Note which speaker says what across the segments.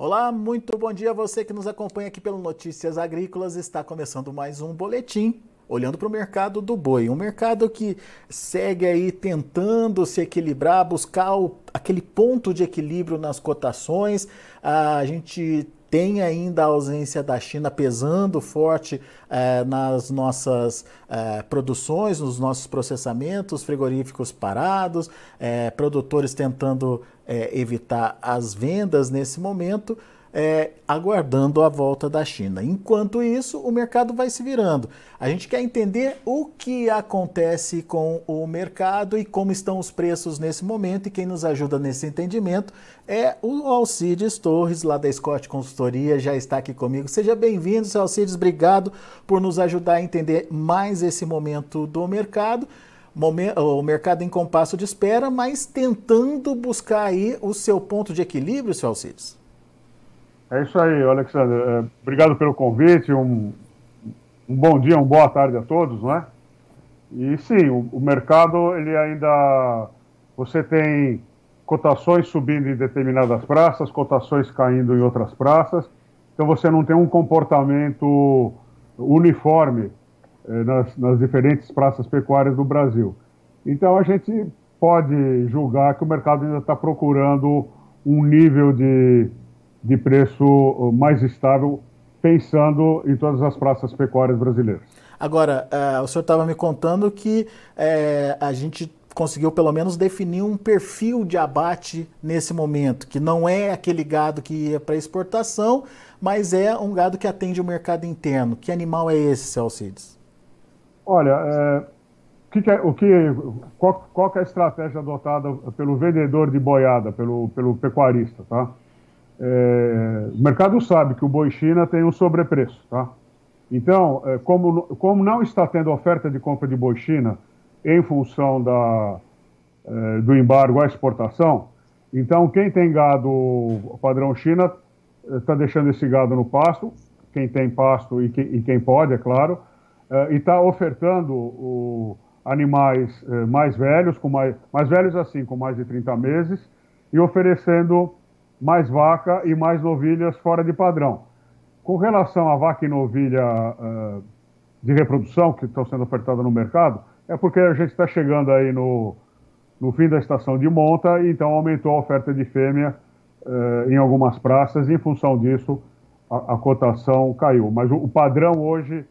Speaker 1: Olá, muito bom dia a você que nos acompanha aqui pelo Notícias Agrícolas. Está começando mais um boletim olhando para o mercado do boi, um mercado que segue aí tentando se equilibrar, buscar o, aquele ponto de equilíbrio nas cotações. A gente tem ainda a ausência da China pesando forte eh, nas nossas eh, produções, nos nossos processamentos, frigoríficos parados, eh, produtores tentando evitar as vendas nesse momento é, aguardando a volta da China. Enquanto isso, o mercado vai se virando. A gente quer entender o que acontece com o mercado e como estão os preços nesse momento. E quem nos ajuda nesse entendimento é o Alcides Torres, lá da Scott Consultoria, já está aqui comigo. Seja bem-vindo, Alcides. Obrigado por nos ajudar a entender mais esse momento do mercado o mercado em compasso de espera, mas tentando buscar aí o seu ponto de equilíbrio, seu Alcides.
Speaker 2: É isso aí, Alexandre. É, obrigado pelo convite. Um, um, bom dia, uma boa tarde a todos, não é? E sim, o, o, mercado, ele ainda. Você tem cotações subindo em determinadas praças, cotações caindo em outras praças. Então você não tem um comportamento uniforme nas, nas diferentes praças pecuárias do Brasil. Então a gente pode julgar que o mercado ainda está procurando um nível de de preço uh, mais estável, pensando em todas as praças pecuárias brasileiras.
Speaker 1: Agora, uh, o senhor estava me contando que uh, a gente conseguiu pelo menos definir um perfil de abate nesse momento, que não é aquele gado que ia para exportação, mas é um gado que atende o mercado interno. Que animal é esse, Celcides?
Speaker 2: Olha, é, que que é, o que, qual, qual que é a estratégia adotada pelo vendedor de boiada, pelo, pelo pecuarista, tá? É, o mercado sabe que o boi China tem um sobrepreço, tá? Então, é, como, como não está tendo oferta de compra de boi China em função da, é, do embargo à exportação, então quem tem gado padrão China está deixando esse gado no pasto, quem tem pasto e, que, e quem pode, é claro, e está ofertando o, animais mais velhos, com mais, mais velhos assim, com mais de 30 meses, e oferecendo mais vaca e mais novilhas fora de padrão. Com relação à vaca e novilha uh, de reprodução que estão sendo ofertadas no mercado, é porque a gente está chegando aí no, no fim da estação de monta e então aumentou a oferta de fêmea uh, em algumas praças e em função disso a, a cotação caiu. Mas o, o padrão hoje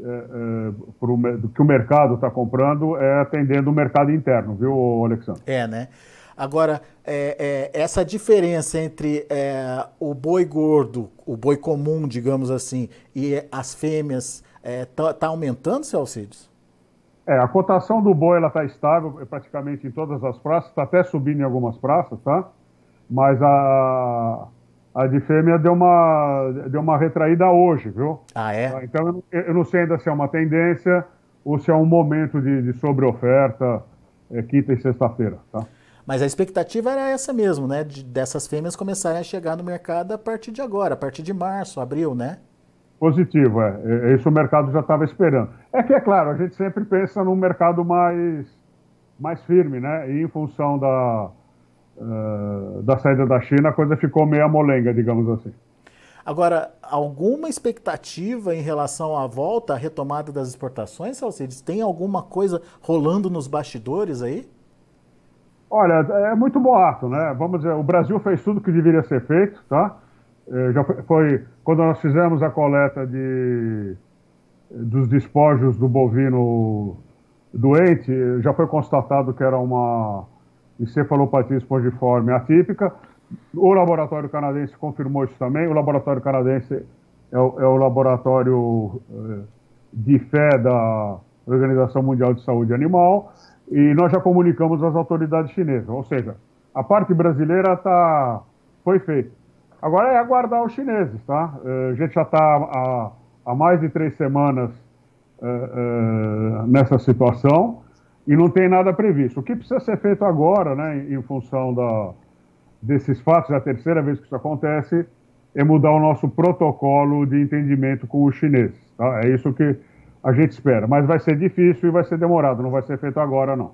Speaker 2: é, pro, que o mercado está comprando é atendendo o mercado interno, viu, Alexandre?
Speaker 1: É, né? Agora, é, é, essa diferença entre é, o boi gordo, o boi comum, digamos assim, e as fêmeas, está é, tá aumentando, seu Alcides?
Speaker 2: É, a cotação do boi ela está estável praticamente em todas as praças, está até subindo em algumas praças, tá? Mas a, a de fêmea deu uma, deu uma retraída hoje, viu?
Speaker 1: Ah, é?
Speaker 2: Então eu não, eu não sei ainda se é uma tendência ou se é um momento de, de sobre-oferta é, quinta e sexta-feira, tá?
Speaker 1: Mas a expectativa era essa mesmo, né? De, dessas fêmeas começarem a chegar no mercado a partir de agora, a partir de março, abril, né?
Speaker 2: Positivo, é. é, é isso o mercado já estava esperando. É que, é claro, a gente sempre pensa num mercado mais, mais firme, né? E em função da, uh, da saída da China, a coisa ficou meio molenga, digamos assim.
Speaker 1: Agora, alguma expectativa em relação à volta, à retomada das exportações, Salcides? Tem alguma coisa rolando nos bastidores aí?
Speaker 2: Olha, é muito boato, né? Vamos dizer, o Brasil fez tudo que deveria ser feito, tá? É, já foi, foi, quando nós fizemos a coleta de dos despojos do bovino doente, já foi constatado que era uma encefalopatia espongiforme atípica. O laboratório canadense confirmou isso também. O laboratório canadense é o, é o laboratório é, de fé da Organização Mundial de Saúde Animal e nós já comunicamos às autoridades chinesas. Ou seja, a parte brasileira tá, foi feita. Agora é aguardar os chineses, tá? Eh, a gente já está há, há, mais de três semanas uh, nessa situação e não tem nada previsto. O que precisa ser feito agora, né, em, função da, desses fatos, é a terceira vez que isso acontece, é mudar o nosso protocolo de entendimento com os chineses. Tá? É isso que a gente espera. Mas vai ser difícil e vai ser demorado, não vai ser feito agora, não.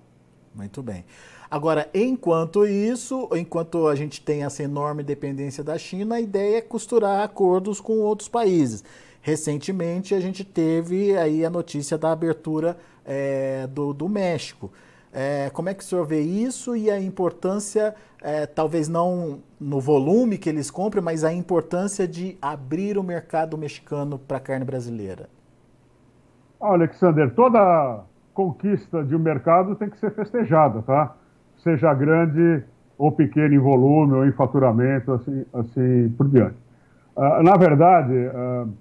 Speaker 1: Muito bem. Agora, enquanto isso, enquanto a gente tem essa enorme dependência da China, a ideia é costurar acordos com outros países. Recentemente, a gente teve aí a notícia da abertura é, do, do México. É, como é que o senhor vê isso e a importância, é, talvez não no volume que eles compram, mas a importância de abrir o mercado mexicano para a carne brasileira?
Speaker 2: Alexander, toda conquista de um mercado tem que ser festejada, tá? Seja grande ou pequeno em volume ou em faturamento, assim, assim por diante. Uh, na verdade, uh,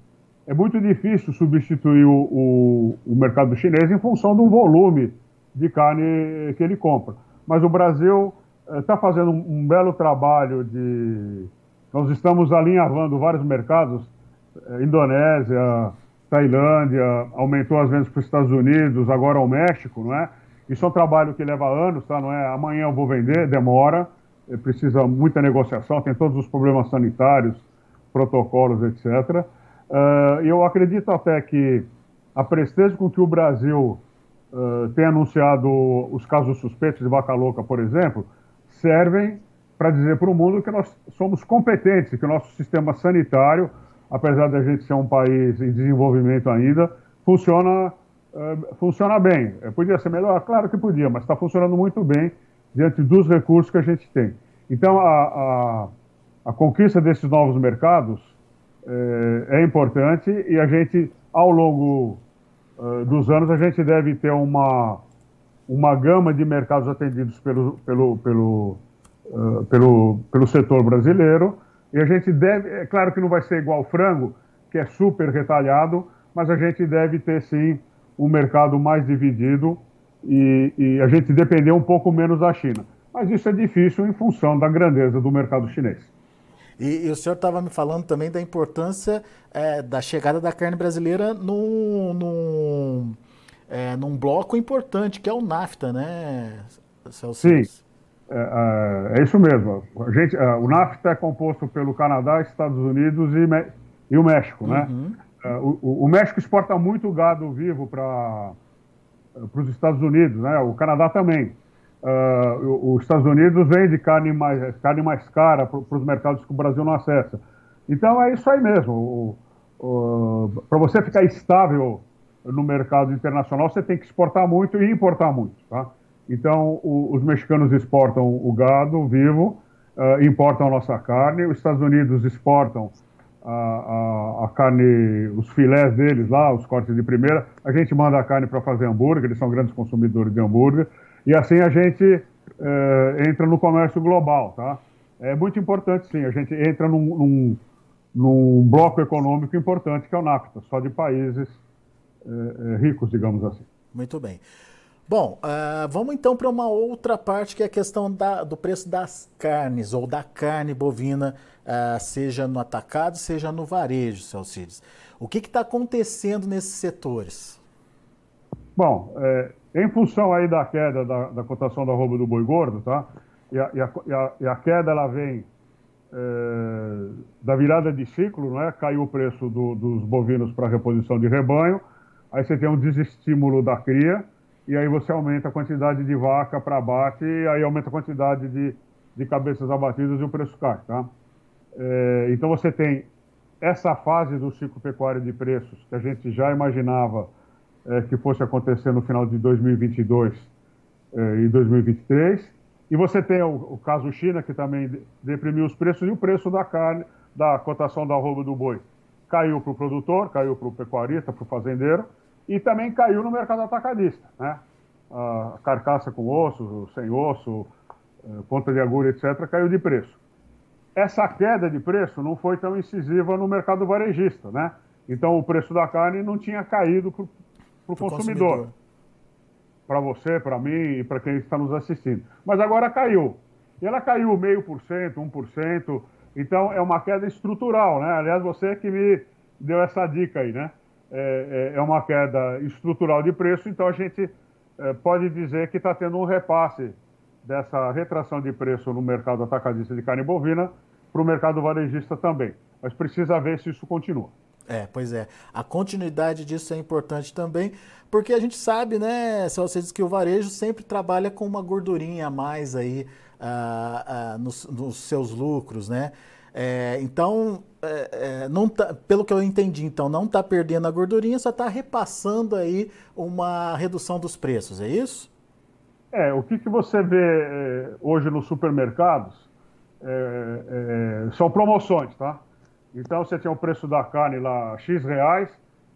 Speaker 2: é muito difícil substituir o, o, o mercado chinês em função do volume de carne que ele compra. Mas o Brasil está eh, fazendo um, um, belo trabalho de. Nós estamos alinhavando vários mercados, eh, Indonésia, Tailândia, aumentou as vendas para os Estados Unidos, agora ao México, não é? Isso é um trabalho que leva anos, tá? Não é amanhã eu vou vender, demora, eh, precisa muita negociação, tem todos os problemas sanitários, protocolos, etc. Uh, eu acredito até que a presteza com que o Brasil uh, tem anunciado os casos suspeitos de vaca louca, por exemplo, servem para dizer para o mundo que nós somos competentes, que o nosso sistema sanitário, apesar de a gente ser um país em desenvolvimento ainda, funciona, uh, funciona bem. Eh, podia ser melhor? Claro que podia, mas está funcionando muito bem diante dos recursos que a gente tem. Então, a, a, a conquista desses novos mercados é, é importante e a gente, ao longo uh, dos anos, a gente deve ter uma, uma gama de mercados atendidos pelo, pelo, pelo, uh, pelo, pelo setor brasileiro. E a gente deve, é claro que não vai ser igual frango, que é super retalhado, mas a gente deve ter sim um mercado mais dividido e, e a gente depender um pouco menos da China. Mas isso é difícil em função da grandeza do mercado chinês.
Speaker 1: E, e o senhor estava me falando também da importância é, da chegada da carne brasileira num, num, é, num bloco importante, que é o NAFTA, né,
Speaker 2: Celso? Sim, é, é, é, isso mesmo. A gente, é, o NAFTA é composto pelo Canadá, Estados Unidos e, e o México, né? Uhum. É, o, o, México exporta muito gado vivo para os Estados Unidos, né? O Canadá também. Uh, os Estados Unidos vende carne mais, carne mais cara para os mercados que o Brasil não acessa. Então é isso aí mesmo. Para você ficar estável no mercado internacional, você tem que exportar muito e importar muito. Tá? Então o, os mexicanos exportam o gado vivo, uh, importam a nossa carne, os Estados Unidos exportam a, a, a, carne, os filés deles lá, os cortes de primeira, a gente manda a carne para fazer hambúrguer, eles são grandes consumidores de hambúrguer. E assim a gente é, entra no comércio global, tá? É muito importante, sim. A gente entra num, num, num bloco econômico importante que é o NAFTA, só de países é, ricos, digamos assim.
Speaker 1: Muito bem. Bom, uh, vamos então para uma outra parte que é a questão da, do preço das carnes ou da carne bovina, uh, seja no atacado, seja no varejo, Celcides. O que está acontecendo nesses setores?
Speaker 2: Bom, é, em função aí da queda da, da cotação da roupa do boi gordo, tá? E a, e a, e a queda ela vem é, da virada de ciclo, não é? Caiu o preço do, dos bovinos para reposição de rebanho, aí você tem um desestímulo da cria, e aí você aumenta a quantidade de vaca para abate, e aí aumenta a quantidade de, de cabeças abatidas e o preço cai, tá? É, então você tem essa fase do ciclo pecuário de preços que a gente já imaginava é, que fosse acontecer no final de 2022 é, e 2023. E você tem o, o, caso China, que também deprimiu os preços, e o preço da carne, da cotação da roupa do boi. Caiu para o produtor, caiu para o pecuarista, para o fazendeiro, e também caiu no mercado atacadista. Né? A carcaça com osso, sem osso, é, ponta de agulha, etc., caiu de preço. Essa queda de preço não foi tão incisiva no mercado varejista, né? Então o preço da carne não tinha caído para o consumidor. Para você, para mim e para quem está nos assistindo. Mas agora caiu. E ela caiu meio por cento, um por cento. Então é uma queda estrutural, né? Aliás, você que me deu essa dica aí, né? É, é, é uma queda estrutural de preço, então a gente é, pode dizer que está tendo um repasse dessa retração de preço no mercado atacadista de carne bovina para o mercado varejista também. Mas precisa ver se isso continua.
Speaker 1: É, pois é. A continuidade disso é importante também, porque a gente sabe, né, se você diz que o varejo sempre trabalha com uma gordurinha a mais aí ah, ah, nos, nos, seus lucros, né? É, então, é, é, não tá, pelo que eu entendi, então não está perdendo a gordurinha, só está repassando aí uma redução dos preços, é isso?
Speaker 2: É, o que, que você vê é, hoje nos supermercados é, é, são promoções, tá? Então você tem o preço da carne lá X reais,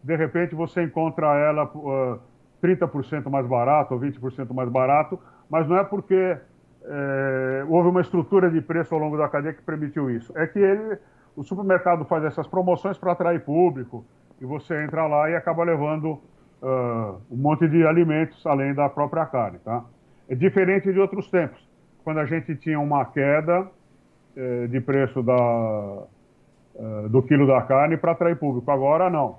Speaker 2: de repente você encontra ela uh, 30% mais barato ou 20% mais barato, mas não é porque é, houve uma estrutura de preço ao longo da cadeia que permitiu isso. É que ele, o supermercado faz essas promoções para atrair público e você entra lá e acaba levando uh, um monte de alimentos além da própria carne, tá? É diferente de outros tempos, quando a gente tinha uma queda eh, de preço da, uh, do quilo da carne para atrair público. Agora não.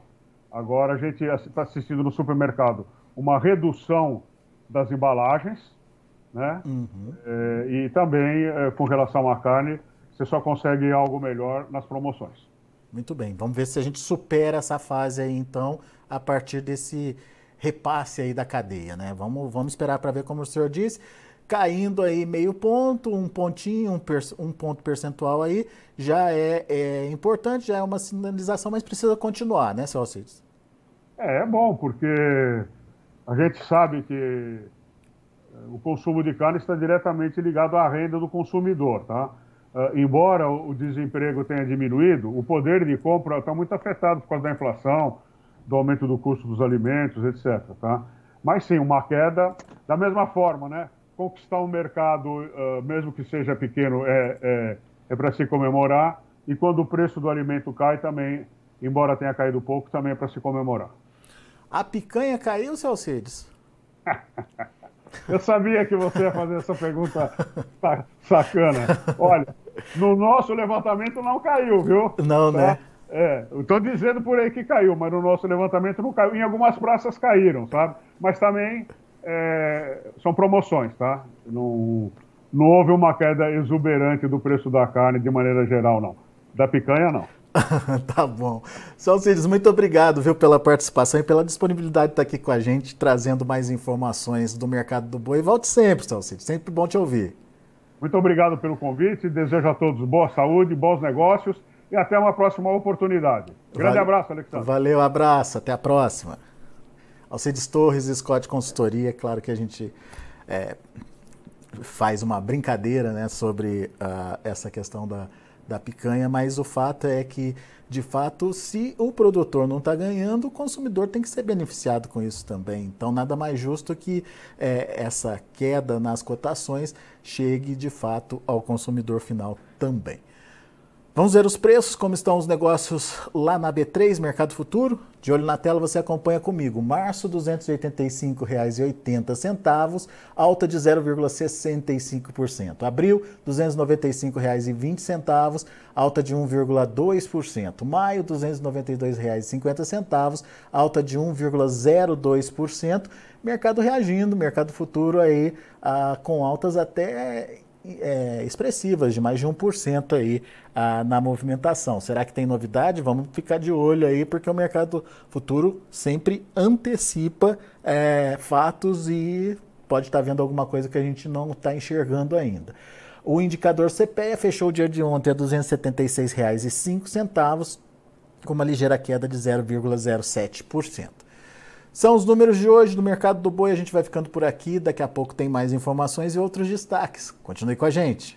Speaker 2: Agora a gente está assistindo no supermercado uma redução das embalagens, né? Uhum. É, e também é, com relação à carne, você só consegue algo melhor nas promoções.
Speaker 1: Muito bem, vamos ver se a gente supera essa fase aí então a partir desse repasse aí da cadeia, né? Vamos, vamos esperar para ver como o senhor disse caindo aí meio ponto, um pontinho, um, um ponto percentual aí, já é, é, importante, já é uma sinalização, mas precisa continuar, né, seu Alcides?
Speaker 2: É, é bom, porque a gente sabe que eh, o consumo de carne está diretamente ligado à renda do consumidor, tá? Uh, embora o desemprego tenha diminuído, o poder de compra está muito afetado por causa da inflação, do aumento do custo dos alimentos, etc. Tá? Mas sim, uma queda, da mesma forma, né? Conquistar um mercado, uh, mesmo que seja pequeno, é, é, é para se comemorar. E quando o preço do alimento cai também, embora tenha caído pouco, também é para se comemorar.
Speaker 1: A picanha caiu, seu Alcides?
Speaker 2: Eu sabia que você ia fazer essa pergunta sacana. Olha, no nosso levantamento não caiu, viu?
Speaker 1: Não, tá? né?
Speaker 2: É, eu estou dizendo por aí que caiu, mas no nosso levantamento não caiu. Em algumas praças caíram, sabe? Mas também é, são promoções, tá? Não, não houve uma queda exuberante do preço da carne de maneira geral, não. Da picanha, não.
Speaker 1: tá bom. Salcides, muito obrigado viu, pela participação e pela disponibilidade de estar aqui com a gente, trazendo mais informações do mercado do boi. Volte sempre, Salcides, sempre bom te ouvir.
Speaker 2: Muito obrigado pelo convite, desejo a todos boa saúde, bons negócios e até uma próxima oportunidade. Grande abraço, Alexandre.
Speaker 1: Valeu, abraço, até a próxima. Alcides Torres, Scott Consultoria, claro que a gente é, faz uma brincadeira né, sobre uh, essa questão da, da picanha, mas o fato é que, de fato, se o produtor não está ganhando, o consumidor tem que ser beneficiado com isso também. Então, nada mais justo que é, essa queda nas cotações chegue, de fato, ao consumidor final também. Vamos ver os preços, como estão os negócios lá na B3, Mercado Futuro. De olho na tela, você acompanha comigo. Março, R$ 285,80, alta de 0,65%. Abril, R$ 295,20, alta de 1,2%. Maio, R$ 292,50, alta de 1,02%. Mercado reagindo, mercado futuro aí ah, com altas até é, expressivas, de mais de 1% aí ah, na movimentação. Será que tem novidade? Vamos ficar de olho aí, porque o mercado futuro sempre antecipa é, fatos e pode estar vendo alguma coisa que a gente não está enxergando ainda. O indicador CPEA fechou o dia de ontem a R$ 276,05, com uma ligeira queda de 0,07%. São os números de hoje do mercado do boi. A gente vai ficando por aqui. Daqui a pouco tem mais informações e outros destaques. Continue com a gente.